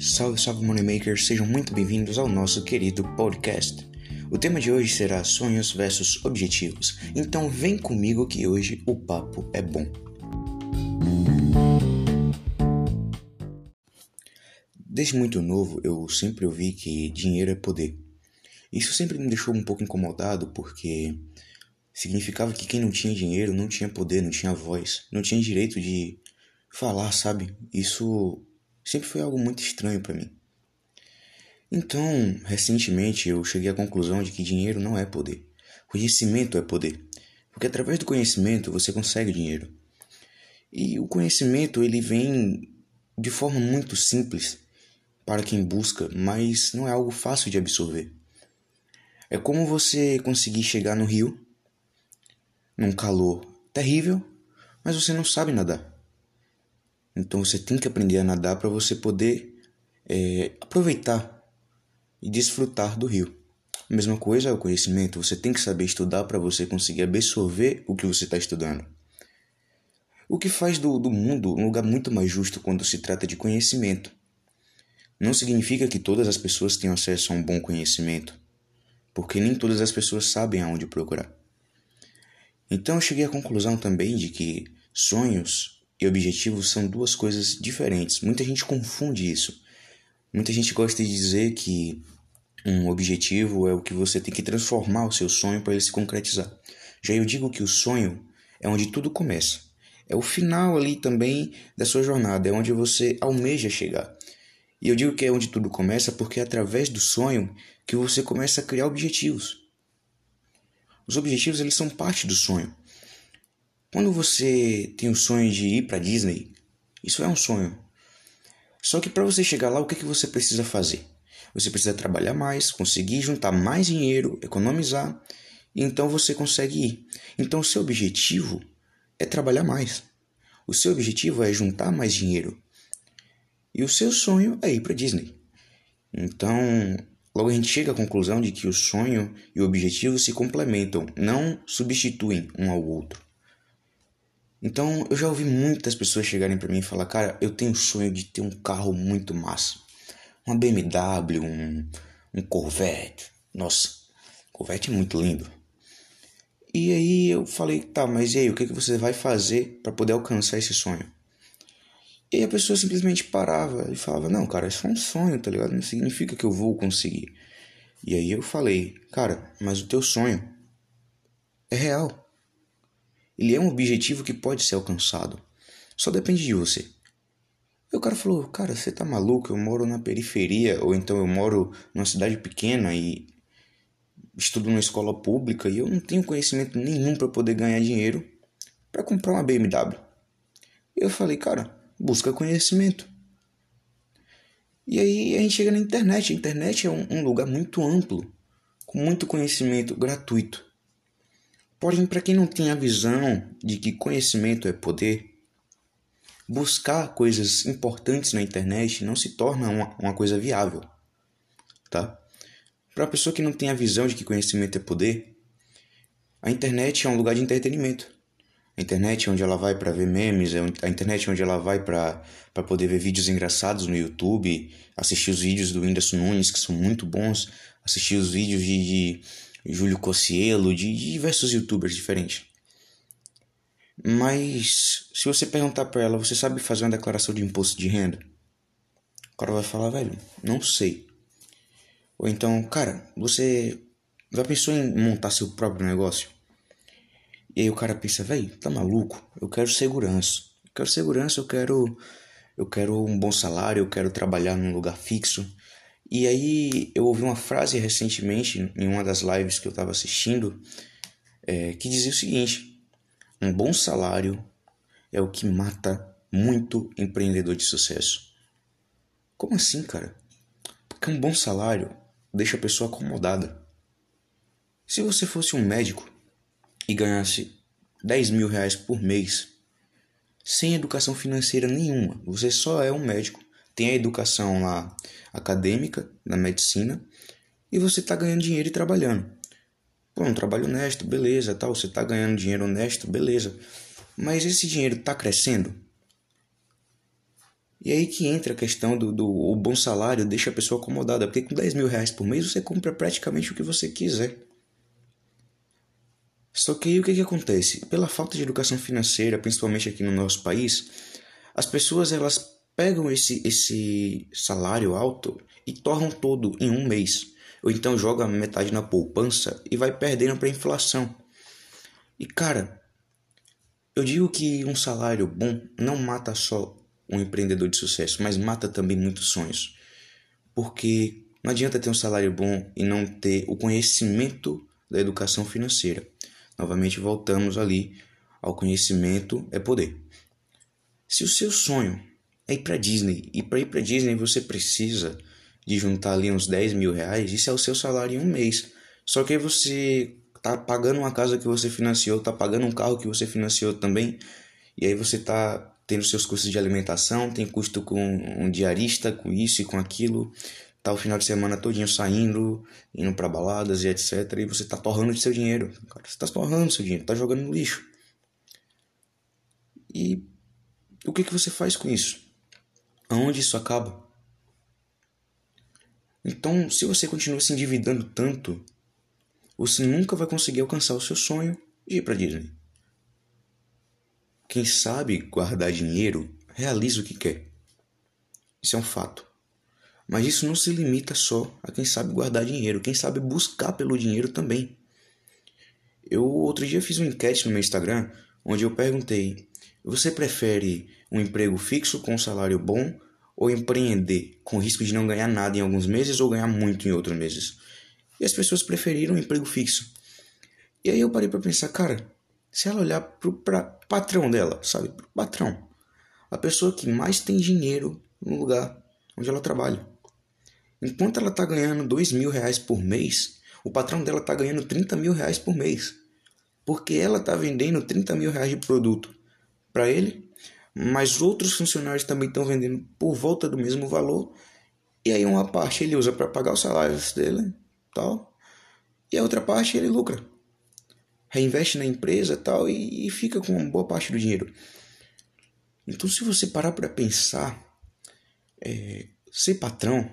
Salve, salve Moneymakers, sejam muito bem-vindos ao nosso querido podcast. O tema de hoje será sonhos versus objetivos, então vem comigo que hoje o papo é bom. Desde muito novo eu sempre ouvi que dinheiro é poder. Isso sempre me deixou um pouco incomodado porque significava que quem não tinha dinheiro não tinha poder, não tinha voz, não tinha direito de falar, sabe? Isso sempre foi algo muito estranho para mim. Então, recentemente eu cheguei à conclusão de que dinheiro não é poder. Conhecimento é poder. Porque através do conhecimento você consegue dinheiro. E o conhecimento ele vem de forma muito simples para quem busca, mas não é algo fácil de absorver. É como você conseguir chegar no rio num calor terrível, mas você não sabe nadar. Então você tem que aprender a nadar para você poder é, aproveitar e desfrutar do rio. A mesma coisa é o conhecimento. Você tem que saber estudar para você conseguir absorver o que você está estudando. O que faz do, do mundo um lugar muito mais justo quando se trata de conhecimento. Não significa que todas as pessoas tenham acesso a um bom conhecimento, porque nem todas as pessoas sabem aonde procurar. Então eu cheguei à conclusão também de que sonhos e objetivos são duas coisas diferentes. Muita gente confunde isso. Muita gente gosta de dizer que um objetivo é o que você tem que transformar o seu sonho para ele se concretizar. Já eu digo que o sonho é onde tudo começa. É o final ali também da sua jornada, é onde você almeja chegar. E eu digo que é onde tudo começa porque é através do sonho que você começa a criar objetivos. Os objetivos eles são parte do sonho. Quando você tem o sonho de ir para Disney, isso é um sonho. Só que para você chegar lá, o que, que você precisa fazer? Você precisa trabalhar mais, conseguir juntar mais dinheiro, economizar, e então você consegue ir. Então o seu objetivo é trabalhar mais. O seu objetivo é juntar mais dinheiro. E o seu sonho é ir para Disney. Então, logo a gente chega à conclusão de que o sonho e o objetivo se complementam, não substituem um ao outro. Então eu já ouvi muitas pessoas chegarem para mim e falar: Cara, eu tenho o sonho de ter um carro muito massa. Uma BMW, um, um Corvette. Nossa, Corvette é muito lindo. E aí eu falei: Tá, mas e aí, o que, que você vai fazer para poder alcançar esse sonho? E a pessoa simplesmente parava e falava: Não, cara, isso é um sonho, tá ligado? Não significa que eu vou conseguir. E aí eu falei: Cara, mas o teu sonho é real. Ele é um objetivo que pode ser alcançado. Só depende de você. E o cara falou: Cara, você tá maluco? Eu moro na periferia, ou então eu moro numa cidade pequena e estudo numa escola pública e eu não tenho conhecimento nenhum para poder ganhar dinheiro para comprar uma BMW. Eu falei: Cara, busca conhecimento. E aí a gente chega na internet. A internet é um, um lugar muito amplo, com muito conhecimento gratuito. Porém, para quem não tem a visão de que conhecimento é poder, buscar coisas importantes na internet não se torna uma, uma coisa viável, tá? Para a pessoa que não tem a visão de que conhecimento é poder, a internet é um lugar de entretenimento. A internet é onde ela vai para ver memes, é a internet é onde ela vai para poder ver vídeos engraçados no YouTube, assistir os vídeos do Whindersson Nunes, que são muito bons, assistir os vídeos de, de Júlio Cossielo, de diversos youtubers diferentes. Mas se você perguntar para ela, você sabe fazer uma declaração de imposto de renda? O cara vai falar, velho, não sei. Ou então, cara, você já pensou em montar seu próprio negócio? E aí o cara pensa, velho, tá maluco? Eu quero segurança. Eu quero segurança, eu quero eu quero um bom salário, eu quero trabalhar num lugar fixo. E aí eu ouvi uma frase recentemente em uma das lives que eu estava assistindo é, que dizia o seguinte: um bom salário é o que mata muito empreendedor de sucesso. Como assim, cara? Porque um bom salário deixa a pessoa acomodada. Se você fosse um médico e ganhasse 10 mil reais por mês, sem educação financeira nenhuma, você só é um médico tem a educação lá acadêmica, na medicina, e você está ganhando dinheiro e trabalhando. Pô, um trabalho honesto, beleza, tal, você está ganhando dinheiro honesto, beleza. Mas esse dinheiro está crescendo? E aí que entra a questão do, do o bom salário, deixa a pessoa acomodada, porque com 10 mil reais por mês você compra praticamente o que você quiser. Só que aí o que, que acontece? Pela falta de educação financeira, principalmente aqui no nosso país, as pessoas elas pegam esse, esse salário alto e tornam todo em um mês. Ou então joga metade na poupança e vai perdendo para inflação. E cara, eu digo que um salário bom não mata só um empreendedor de sucesso, mas mata também muitos sonhos. Porque não adianta ter um salário bom e não ter o conhecimento da educação financeira. Novamente voltamos ali ao conhecimento é poder. Se o seu sonho é ir para Disney e para ir para Disney você precisa de juntar ali uns 10 mil reais, isso é o seu salário em um mês. Só que aí você tá pagando uma casa que você financiou, tá pagando um carro que você financiou também, e aí você tá tendo seus custos de alimentação, tem custo com um diarista, com isso e com aquilo, tá o final de semana todinho saindo, indo para baladas e etc. E você tá torrando seu dinheiro. Cara, você tá torrando seu dinheiro, tá jogando no lixo. E o que, que você faz com isso? Aonde isso acaba? Então, se você continua se endividando tanto, você nunca vai conseguir alcançar o seu sonho de ir para Disney. Quem sabe guardar dinheiro realiza o que quer. Isso é um fato. Mas isso não se limita só a quem sabe guardar dinheiro, quem sabe buscar pelo dinheiro também. Eu outro dia fiz uma enquete no meu Instagram onde eu perguntei: você prefere um emprego fixo com um salário bom ou empreender com risco de não ganhar nada em alguns meses ou ganhar muito em outros meses? E as pessoas preferiram um emprego fixo. E aí eu parei para pensar, cara, se ela olhar pro pra patrão dela, sabe, pro patrão, a pessoa que mais tem dinheiro no lugar onde ela trabalha. Enquanto ela está ganhando dois mil reais por mês, o patrão dela está ganhando 30 mil reais por mês. Porque ela está vendendo 30 mil reais de produto para ele, mas outros funcionários também estão vendendo por volta do mesmo valor. E aí uma parte ele usa para pagar os salários dele, tal, e a outra parte ele lucra. Reinveste na empresa tal e, e fica com uma boa parte do dinheiro. Então, se você parar para pensar, é, ser patrão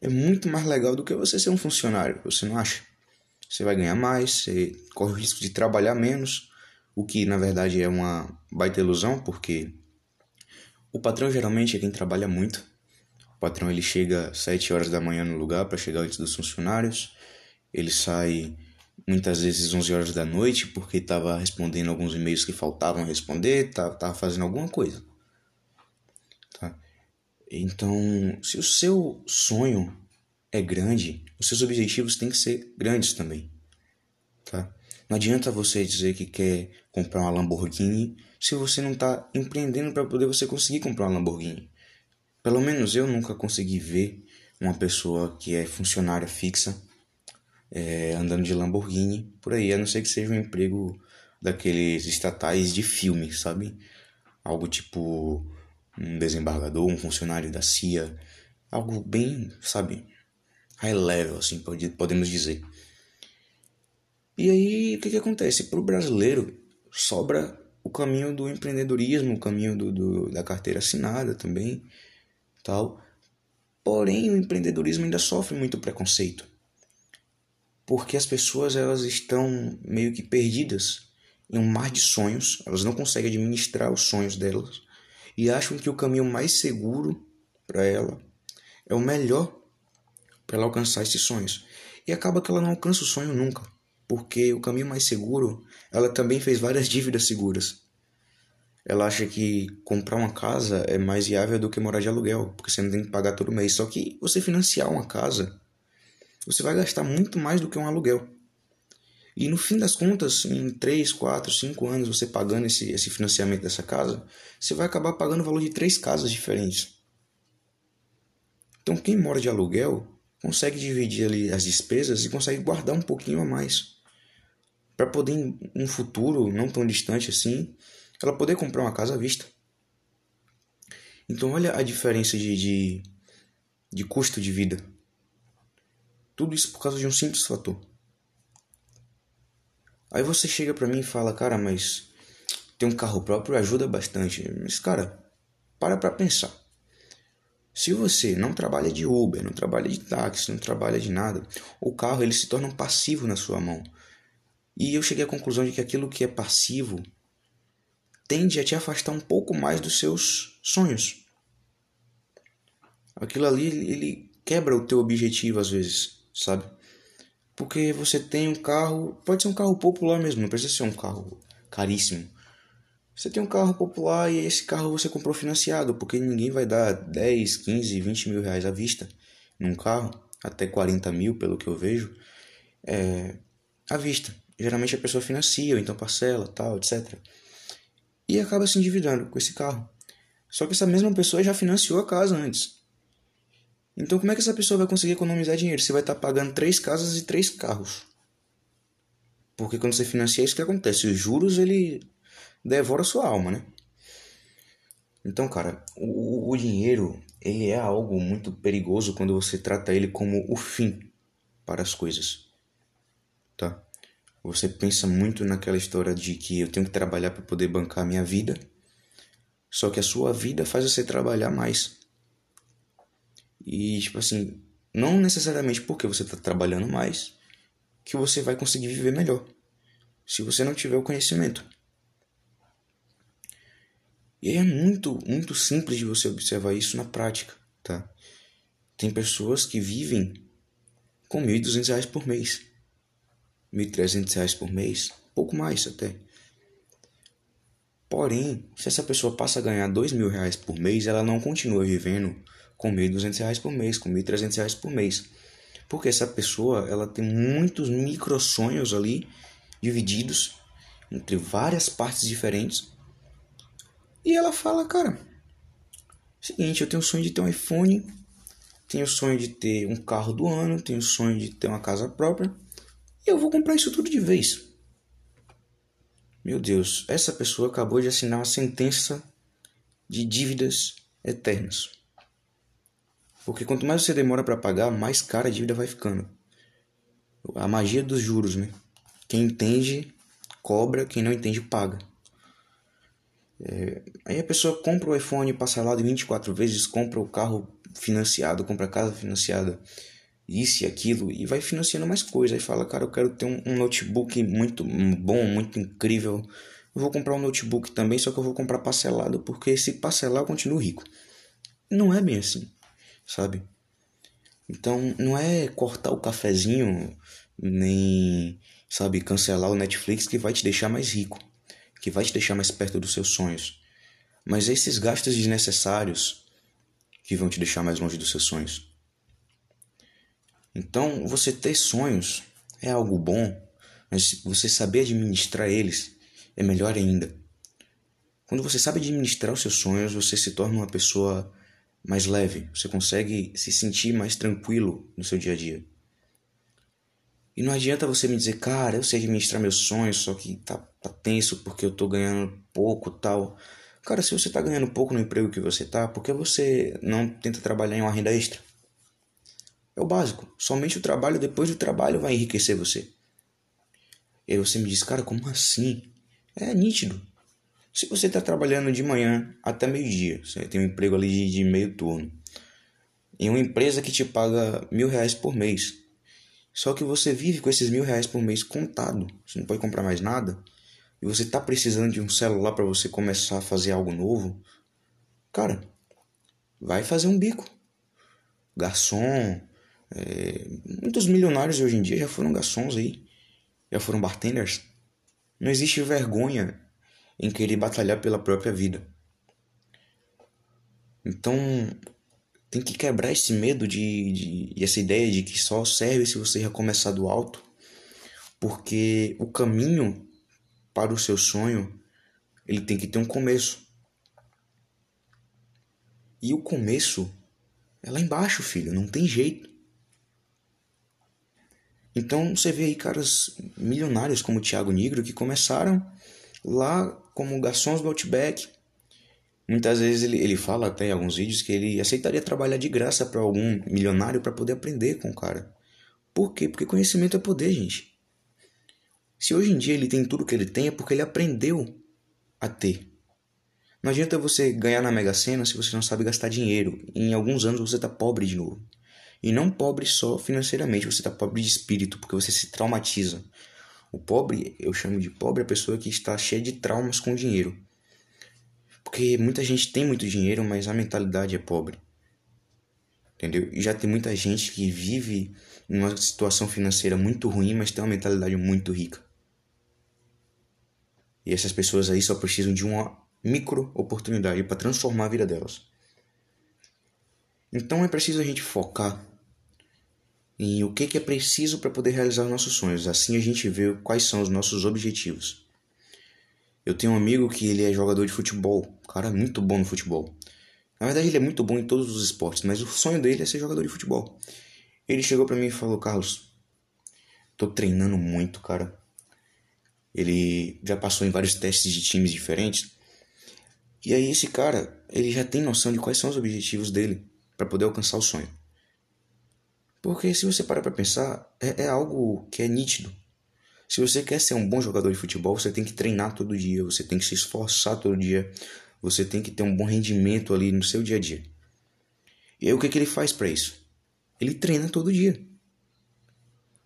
é muito mais legal do que você ser um funcionário, você não acha? Você vai ganhar mais, você corre o risco de trabalhar menos, o que na verdade é uma baita ilusão, porque o patrão geralmente é quem trabalha muito. O patrão ele chega às 7 horas da manhã no lugar para chegar antes dos funcionários. Ele sai muitas vezes 11 horas da noite porque estava respondendo alguns e-mails que faltavam responder, estava fazendo alguma coisa. Então, se o seu sonho é grande, os seus objetivos têm que ser grandes também, tá? Não adianta você dizer que quer comprar uma Lamborghini se você não está empreendendo para poder você conseguir comprar uma Lamborghini. Pelo menos eu nunca consegui ver uma pessoa que é funcionária fixa é, andando de Lamborghini por aí, a não ser que seja um emprego daqueles estatais de filme, sabe? Algo tipo um desembargador, um funcionário da CIA, algo bem, sabe, high level, assim, podemos dizer. E aí, o que, que acontece? Para o brasileiro, sobra o caminho do empreendedorismo, o caminho do, do, da carteira assinada também, tal. Porém, o empreendedorismo ainda sofre muito preconceito, porque as pessoas elas estão meio que perdidas em um mar de sonhos, elas não conseguem administrar os sonhos delas e acham que o caminho mais seguro para ela é o melhor para ela alcançar esses sonhos. E acaba que ela não alcança o sonho nunca, porque o caminho mais seguro, ela também fez várias dívidas seguras. Ela acha que comprar uma casa é mais viável do que morar de aluguel, porque você não tem que pagar todo mês. Só que você financiar uma casa, você vai gastar muito mais do que um aluguel. E no fim das contas, em 3, 4, 5 anos você pagando esse, esse financiamento dessa casa, você vai acabar pagando o valor de três casas diferentes. Então quem mora de aluguel consegue dividir ali as despesas e consegue guardar um pouquinho a mais. Para poder, em um futuro não tão distante assim, ela poder comprar uma casa à vista. Então olha a diferença de, de, de custo de vida. Tudo isso por causa de um simples fator Aí você chega pra mim e fala, cara, mas ter um carro próprio ajuda bastante. Mas, cara, para para pensar. Se você não trabalha de Uber, não trabalha de táxi, não trabalha de nada, o carro ele se torna um passivo na sua mão. E eu cheguei à conclusão de que aquilo que é passivo tende a te afastar um pouco mais dos seus sonhos. Aquilo ali ele quebra o teu objetivo às vezes, sabe? Porque você tem um carro, pode ser um carro popular mesmo, não precisa ser um carro caríssimo. Você tem um carro popular e esse carro você comprou financiado, porque ninguém vai dar 10, 15, 20 mil reais à vista num carro, até 40 mil, pelo que eu vejo, é, à vista. Geralmente a pessoa financia, ou então parcela, tal, etc. E acaba se endividando com esse carro. Só que essa mesma pessoa já financiou a casa antes. Então como é que essa pessoa vai conseguir economizar dinheiro? Você vai estar pagando três casas e três carros. Porque quando você financia, é isso que acontece. Os juros, ele devora sua alma, né? Então, cara, o, o dinheiro, ele é algo muito perigoso quando você trata ele como o fim para as coisas, tá? Você pensa muito naquela história de que eu tenho que trabalhar para poder bancar minha vida, só que a sua vida faz você trabalhar mais. E, tipo assim, não necessariamente porque você está trabalhando mais que você vai conseguir viver melhor, se você não tiver o conhecimento. E é muito, muito simples de você observar isso na prática, tá? Tem pessoas que vivem com R$ 1.200 por mês, R$ 1.300 por mês, pouco mais até. Porém, se essa pessoa passa a ganhar R$ mil reais por mês, ela não continua vivendo com R$ 1.200 por mês, com R$ 1.300 por mês. Porque essa pessoa, ela tem muitos micro sonhos ali divididos entre várias partes diferentes e ela fala, cara, seguinte, eu tenho o sonho de ter um iPhone, tenho o sonho de ter um carro do ano, tenho o sonho de ter uma casa própria, e eu vou comprar isso tudo de vez. Meu Deus, essa pessoa acabou de assinar uma sentença de dívidas eternas. Porque quanto mais você demora para pagar, mais cara a dívida vai ficando. A magia dos juros, né? Quem entende, cobra, quem não entende, paga. É, aí a pessoa compra o iPhone parcelado em 24 vezes, compra o carro financiado, compra a casa financiada, isso e aquilo, e vai financiando mais coisas. Aí fala, cara, eu quero ter um, um notebook muito bom, muito incrível. Eu vou comprar um notebook também, só que eu vou comprar parcelado, porque se parcelar eu continuo rico. Não é bem assim, sabe? Então, não é cortar o cafezinho, nem, sabe, cancelar o Netflix que vai te deixar mais rico que vai te deixar mais perto dos seus sonhos. Mas esses gastos desnecessários que vão te deixar mais longe dos seus sonhos. Então, você ter sonhos é algo bom, mas você saber administrar eles é melhor ainda. Quando você sabe administrar os seus sonhos, você se torna uma pessoa mais leve, você consegue se sentir mais tranquilo no seu dia a dia. E não adianta você me dizer, cara, eu sei administrar meus sonhos, só que tá, tá tenso porque eu tô ganhando pouco tal. Cara, se você tá ganhando pouco no emprego que você tá, por que você não tenta trabalhar em uma renda extra? É o básico. Somente o trabalho depois do trabalho vai enriquecer você. E aí você me diz, cara, como assim? É nítido. Se você está trabalhando de manhã até meio-dia, você tem um emprego ali de meio turno, em uma empresa que te paga mil reais por mês, só que você vive com esses mil reais por mês contado. Você não pode comprar mais nada. E você tá precisando de um celular para você começar a fazer algo novo. Cara, vai fazer um bico. Garçom. É, muitos milionários hoje em dia já foram garçons aí. Já foram bartenders. Não existe vergonha em querer batalhar pela própria vida. Então, tem que quebrar esse medo de, de, de essa ideia de que só serve se você recomeçar do alto, porque o caminho para o seu sonho ele tem que ter um começo. E o começo é lá embaixo, filho, não tem jeito. Então você vê aí caras milionários como o Thiago Negro que começaram lá como garçons do Outback, Muitas vezes ele, ele fala até em alguns vídeos que ele aceitaria trabalhar de graça para algum milionário para poder aprender com o cara. Por quê? Porque conhecimento é poder, gente. Se hoje em dia ele tem tudo que ele tem é porque ele aprendeu a ter. Não adianta você ganhar na Mega Sena se você não sabe gastar dinheiro. Em alguns anos você tá pobre de novo. E não pobre só financeiramente, você tá pobre de espírito, porque você se traumatiza. O pobre, eu chamo de pobre a pessoa que está cheia de traumas com dinheiro. Porque muita gente tem muito dinheiro, mas a mentalidade é pobre. Entendeu? E já tem muita gente que vive numa situação financeira muito ruim, mas tem uma mentalidade muito rica. E essas pessoas aí só precisam de uma micro oportunidade para transformar a vida delas. Então é preciso a gente focar em o que, que é preciso para poder realizar nossos sonhos. Assim a gente vê quais são os nossos objetivos. Eu tenho um amigo que ele é jogador de futebol, cara é muito bom no futebol. Na verdade ele é muito bom em todos os esportes, mas o sonho dele é ser jogador de futebol. Ele chegou para mim e falou: "Carlos, tô treinando muito, cara. Ele já passou em vários testes de times diferentes e aí esse cara, ele já tem noção de quais são os objetivos dele para poder alcançar o sonho. Porque se você parar para pensar, é, é algo que é nítido. Se você quer ser um bom jogador de futebol, você tem que treinar todo dia, você tem que se esforçar todo dia, você tem que ter um bom rendimento ali no seu dia a dia. E aí o que, que ele faz para isso? Ele treina todo dia.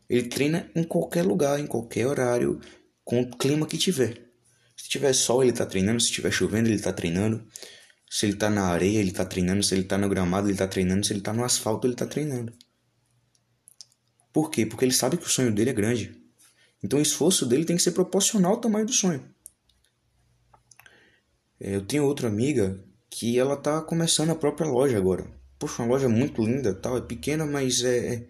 Ele treina em qualquer lugar, em qualquer horário, com o clima que tiver. Se tiver sol, ele tá treinando. Se tiver chovendo, ele tá treinando. Se ele tá na areia, ele tá treinando. Se ele tá no gramado, ele tá treinando. Se ele tá no asfalto, ele tá treinando. Por quê? Porque ele sabe que o sonho dele é grande. Então o esforço dele tem que ser proporcional ao tamanho do sonho. É, eu tenho outra amiga que ela tá começando a própria loja agora. Poxa, uma loja muito linda, tal, é pequena, mas é, é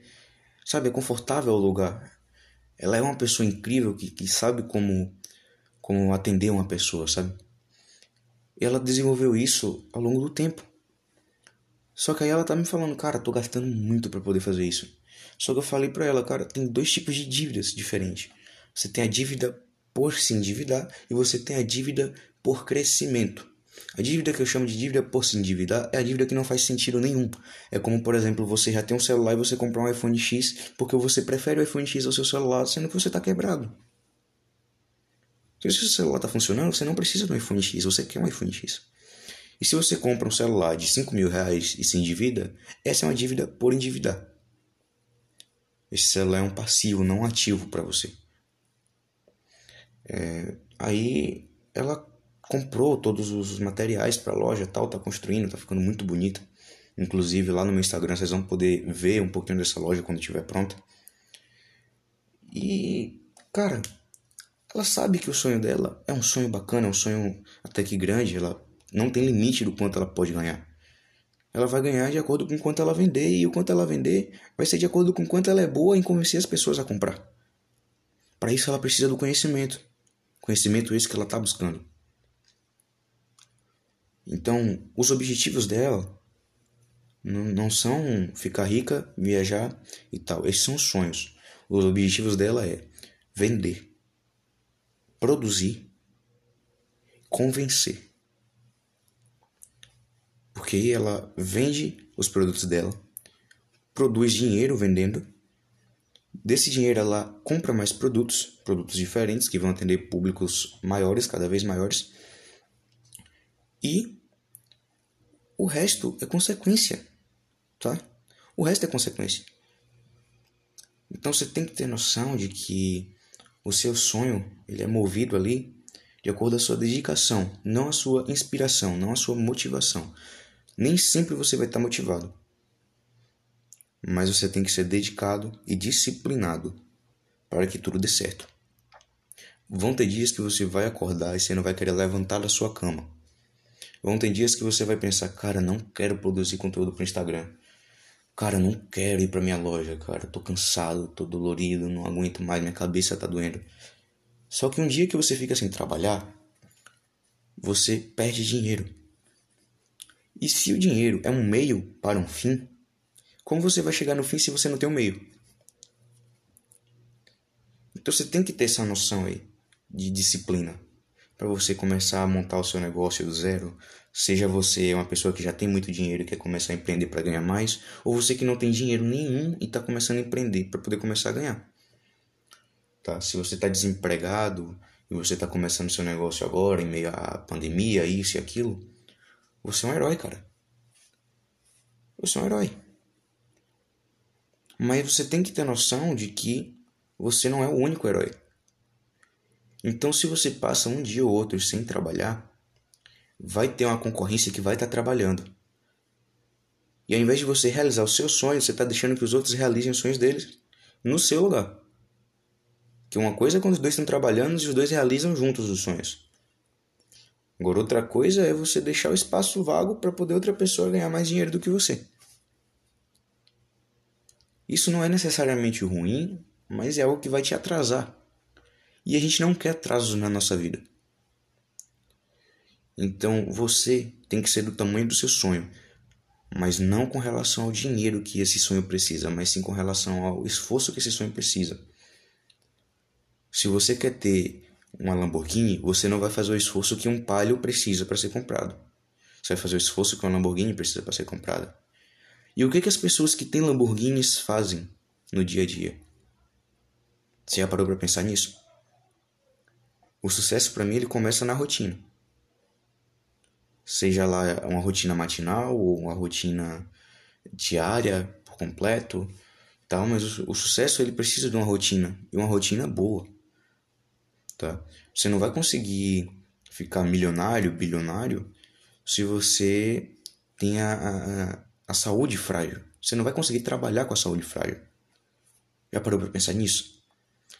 sabe, é confortável o lugar. Ela é uma pessoa incrível que, que sabe como como atender uma pessoa, sabe? E ela desenvolveu isso ao longo do tempo. Só que aí ela tá me falando, cara, tô gastando muito para poder fazer isso. Só que eu falei para ela, cara, tem dois tipos de dívidas diferentes. Você tem a dívida por se endividar e você tem a dívida por crescimento. A dívida que eu chamo de dívida por se endividar é a dívida que não faz sentido nenhum. É como, por exemplo, você já tem um celular e você comprar um iPhone X porque você prefere o iPhone X ao seu celular, sendo que você está quebrado. Se o seu celular está funcionando, você não precisa um iPhone X, você quer um iPhone X. E se você compra um celular de 5 mil reais e se endivida, essa é uma dívida por endividar. Esse celular é um passivo, não ativo para você. É, aí ela comprou todos os materiais para a loja, tal, tá construindo, tá ficando muito bonita. Inclusive lá no meu Instagram vocês vão poder ver um pouquinho dessa loja quando estiver pronta. E, cara, ela sabe que o sonho dela é um sonho bacana, é um sonho até que grande, ela não tem limite do quanto ela pode ganhar. Ela vai ganhar de acordo com quanto ela vender, e o quanto ela vender vai ser de acordo com quanto ela é boa em convencer as pessoas a comprar. Para isso ela precisa do conhecimento. Conhecimento esse que ela está buscando. Então, os objetivos dela não são ficar rica, viajar e tal. Esses são os sonhos. Os objetivos dela é vender produzir, convencer. Porque ela vende os produtos dela, produz dinheiro vendendo. Desse dinheiro ela compra mais produtos, produtos diferentes que vão atender públicos maiores, cada vez maiores. E o resto é consequência, tá? O resto é consequência. Então você tem que ter noção de que o seu sonho, ele é movido ali de acordo com a sua dedicação, não a sua inspiração, não a sua motivação. Nem sempre você vai estar motivado. Mas você tem que ser dedicado e disciplinado para que tudo dê certo. Vão ter dias que você vai acordar e você não vai querer levantar da sua cama. Vão ter dias que você vai pensar, cara, não quero produzir conteúdo para Instagram. Cara, não quero ir pra minha loja, cara. tô cansado, tô dolorido, não aguento mais, minha cabeça tá doendo. Só que um dia que você fica sem trabalhar, você perde dinheiro. E se o dinheiro é um meio para um fim, como você vai chegar no fim se você não tem um meio? Então você tem que ter essa noção aí de disciplina para você começar a montar o seu negócio do zero, Seja você uma pessoa que já tem muito dinheiro e quer começar a empreender para ganhar mais, ou você que não tem dinheiro nenhum e está começando a empreender para poder começar a ganhar. Tá? Se você está desempregado e você está começando seu negócio agora, em meio à pandemia, isso e aquilo, você é um herói, cara. Você é um herói. Mas você tem que ter noção de que você não é o único herói. Então, se você passa um dia ou outro sem trabalhar, vai ter uma concorrência que vai estar tá trabalhando. E ao invés de você realizar os seus sonhos, você está deixando que os outros realizem os sonhos deles no seu lugar. Que uma coisa é quando os dois estão trabalhando e os dois realizam juntos os sonhos. Agora, outra coisa é você deixar o espaço vago para poder outra pessoa ganhar mais dinheiro do que você. Isso não é necessariamente ruim, mas é algo que vai te atrasar. E a gente não quer atrasos na nossa vida. Então você tem que ser do tamanho do seu sonho, mas não com relação ao dinheiro que esse sonho precisa, mas sim com relação ao esforço que esse sonho precisa. Se você quer ter uma Lamborghini, você não vai fazer o esforço que um Palio precisa para ser comprado. Você vai fazer o esforço que uma Lamborghini precisa para ser comprada. E o que, que as pessoas que têm Lamborghinis fazem no dia a dia? Você já parou para pensar nisso? O sucesso para mim ele começa na rotina. Seja lá uma rotina matinal ou uma rotina diária por completo, tal, mas o, o sucesso ele precisa de uma rotina e uma rotina boa. Tá? Você não vai conseguir ficar milionário, bilionário se você tem a, a, a saúde frágil. Você não vai conseguir trabalhar com a saúde frágil. Já parou para pensar nisso?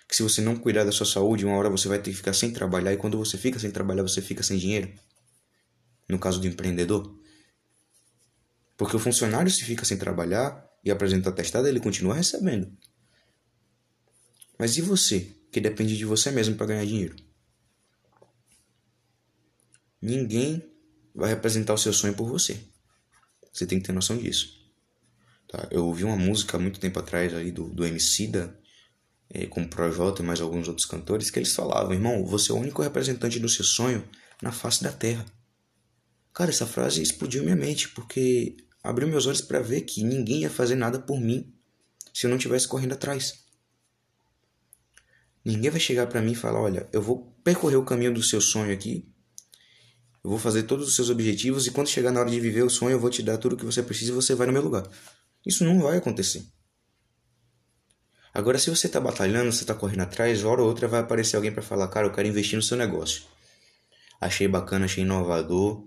Que se você não cuidar da sua saúde, uma hora você vai ter que ficar sem trabalhar e quando você fica sem trabalhar, você fica sem dinheiro. No caso do empreendedor. Porque o funcionário se fica sem trabalhar e apresenta atestado, ele continua recebendo. Mas e você, que depende de você mesmo para ganhar dinheiro? Ninguém vai representar o seu sonho por você. Você tem que ter noção disso. Tá? Eu ouvi uma música há muito tempo atrás aí do, do Emicida, é, com o Projota e mais alguns outros cantores, que eles falavam, irmão, você é o único representante do seu sonho na face da terra. Cara, essa frase explodiu minha mente, porque abriu meus olhos para ver que ninguém ia fazer nada por mim se eu não estivesse correndo atrás. Ninguém vai chegar para mim e falar, olha, eu vou percorrer o caminho do seu sonho aqui eu vou fazer todos os seus objetivos e quando chegar na hora de viver o sonho, eu vou te dar tudo o que você precisa e você vai no meu lugar. Isso não vai acontecer. Agora, se você está batalhando, você está correndo atrás, hora ou outra vai aparecer alguém para falar: Cara, eu quero investir no seu negócio. Achei bacana, achei inovador,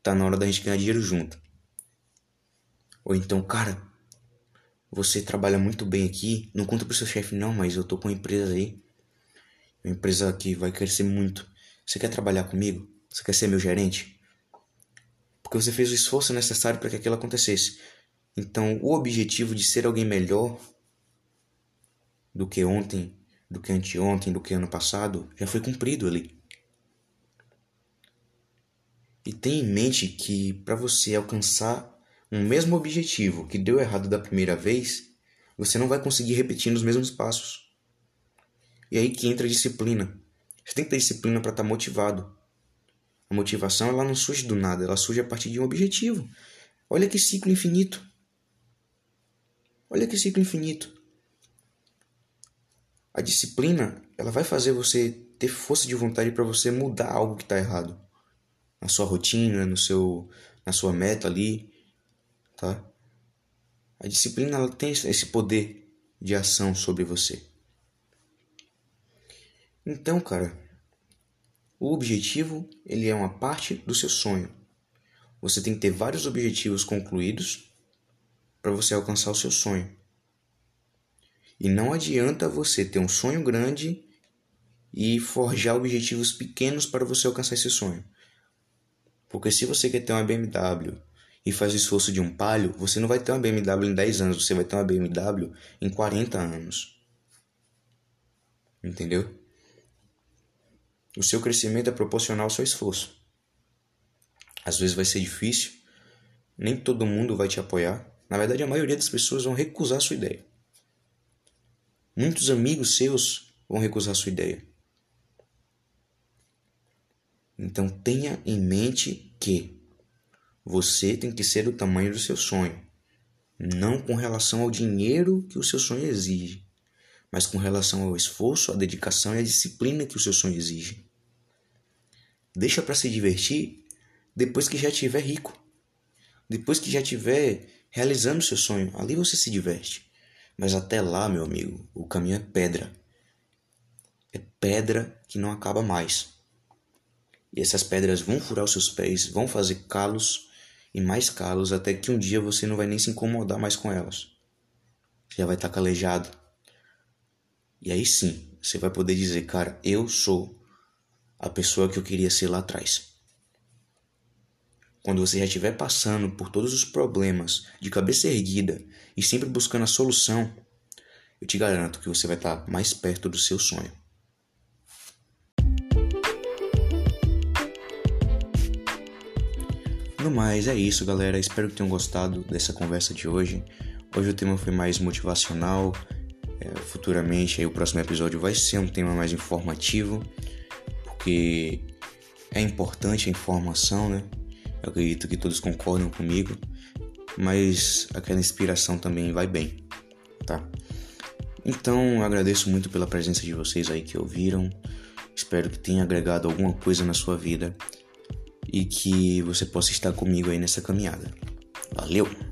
tá na hora da gente ganhar dinheiro junto. Ou então, cara, você trabalha muito bem aqui, não conta pro seu chefe, não, mas eu tô com uma empresa aí, uma empresa que vai crescer muito. Você quer trabalhar comigo? Você quer ser meu gerente? Porque você fez o esforço necessário para que aquilo acontecesse. Então, o objetivo de ser alguém melhor do que ontem, do que anteontem, do que ano passado, já foi cumprido ali. E tenha em mente que para você alcançar um mesmo objetivo que deu errado da primeira vez, você não vai conseguir repetir nos mesmos passos. E aí que entra a disciplina. Você tem que ter disciplina para estar tá motivado. A motivação ela não surge do nada, ela surge a partir de um objetivo. Olha que ciclo infinito. Olha que ciclo infinito. A disciplina, ela vai fazer você ter força de vontade para você mudar algo que está errado na sua rotina, no seu, na sua meta ali, tá? A disciplina ela tem esse poder de ação sobre você. Então, cara, o objetivo, ele é uma parte do seu sonho. Você tem que ter vários objetivos concluídos para você alcançar o seu sonho. E não adianta você ter um sonho grande e forjar objetivos pequenos para você alcançar esse sonho. Porque se você quer ter uma BMW e faz o esforço de um palio, você não vai ter uma BMW em 10 anos, você vai ter uma BMW em 40 anos. Entendeu? O seu crescimento é proporcional ao seu esforço. Às vezes vai ser difícil, nem todo mundo vai te apoiar. Na verdade, a maioria das pessoas vão recusar a sua ideia. Muitos amigos seus vão recusar sua ideia. Então tenha em mente que você tem que ser do tamanho do seu sonho, não com relação ao dinheiro que o seu sonho exige, mas com relação ao esforço, a dedicação e a disciplina que o seu sonho exige. Deixa para se divertir depois que já estiver rico. Depois que já estiver realizando o seu sonho, ali você se diverte. Mas até lá, meu amigo, o caminho é pedra. É pedra que não acaba mais. E essas pedras vão furar os seus pés, vão fazer calos e mais calos até que um dia você não vai nem se incomodar mais com elas. Já vai estar calejado. E aí sim, você vai poder dizer, cara, eu sou a pessoa que eu queria ser lá atrás. Quando você já estiver passando por todos os problemas de cabeça erguida e sempre buscando a solução, eu te garanto que você vai estar mais perto do seu sonho. No mais, é isso, galera. Espero que tenham gostado dessa conversa de hoje. Hoje o tema foi mais motivacional. É, futuramente, aí, o próximo episódio vai ser um tema mais informativo, porque é importante a informação, né? Eu acredito que todos concordam comigo, mas aquela inspiração também vai bem, tá? Então, agradeço muito pela presença de vocês aí que ouviram. Espero que tenha agregado alguma coisa na sua vida e que você possa estar comigo aí nessa caminhada. Valeu!